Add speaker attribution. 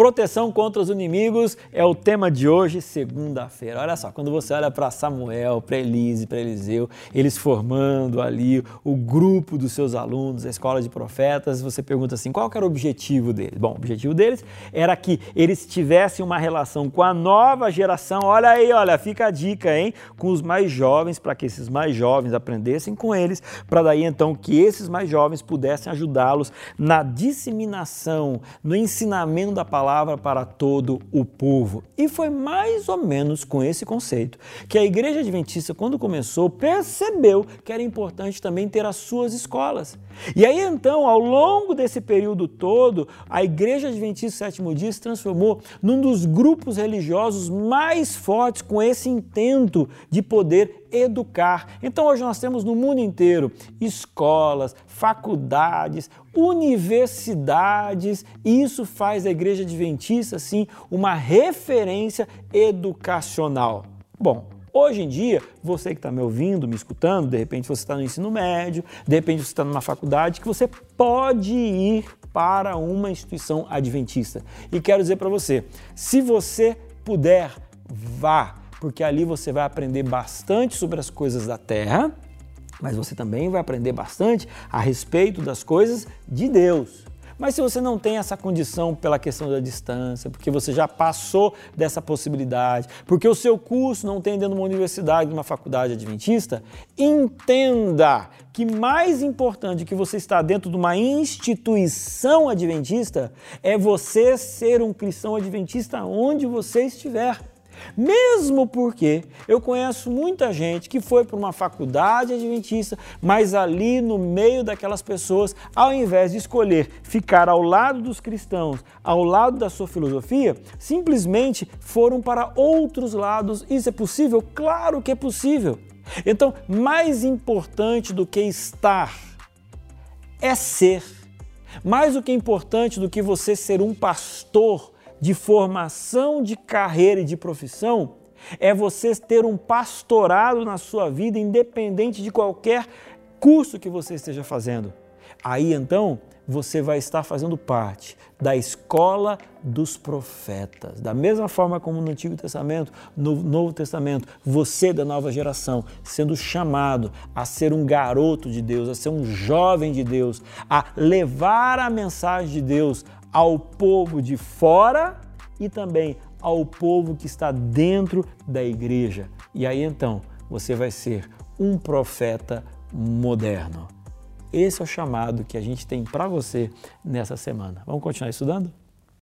Speaker 1: proteção contra os inimigos é o tema de hoje, segunda-feira. Olha só, quando você olha para Samuel, para Elise, para Eliseu, eles formando ali o grupo dos seus alunos, a escola de profetas, você pergunta assim: qual era o objetivo deles? Bom, o objetivo deles era que eles tivessem uma relação com a nova geração. Olha aí, olha, fica a dica, hein? Com os mais jovens, para que esses mais jovens aprendessem com eles, para daí então que esses mais jovens pudessem ajudá-los na disseminação, no ensinamento da palavra para todo o povo. E foi mais ou menos com esse conceito que a Igreja Adventista, quando começou, percebeu que era importante também ter as suas escolas. E aí então, ao longo desse período todo, a Igreja Adventista Sétimo Dia se transformou num dos grupos religiosos mais fortes com esse intento de poder educar. Então hoje nós temos no mundo inteiro escolas, faculdades, universidades, e isso faz a Igreja Adventista sim uma referência educacional. Bom, Hoje em dia, você que está me ouvindo, me escutando, de repente você está no ensino médio, de repente você está numa faculdade, que você pode ir para uma instituição adventista. E quero dizer para você, se você puder, vá, porque ali você vai aprender bastante sobre as coisas da terra, mas você também vai aprender bastante a respeito das coisas de Deus. Mas se você não tem essa condição pela questão da distância, porque você já passou dessa possibilidade, porque o seu curso não tem dentro de uma universidade, de uma faculdade adventista, entenda que mais importante que você estar dentro de uma instituição adventista é você ser um cristão adventista onde você estiver. Mesmo porque eu conheço muita gente que foi para uma faculdade adventista, mas ali no meio daquelas pessoas, ao invés de escolher ficar ao lado dos cristãos, ao lado da sua filosofia, simplesmente foram para outros lados. Isso é possível? Claro que é possível. Então, mais importante do que estar é ser. Mais do que importante do que você ser um pastor de formação de carreira e de profissão é você ter um pastorado na sua vida, independente de qualquer curso que você esteja fazendo. Aí então você vai estar fazendo parte da escola dos profetas. Da mesma forma como no Antigo Testamento, no Novo Testamento, você da nova geração, sendo chamado a ser um garoto de Deus, a ser um jovem de Deus, a levar a mensagem de Deus ao povo de fora e também ao povo que está dentro da igreja. E aí então você vai ser um profeta moderno. Esse é o chamado que a gente tem para você nessa semana. Vamos continuar estudando?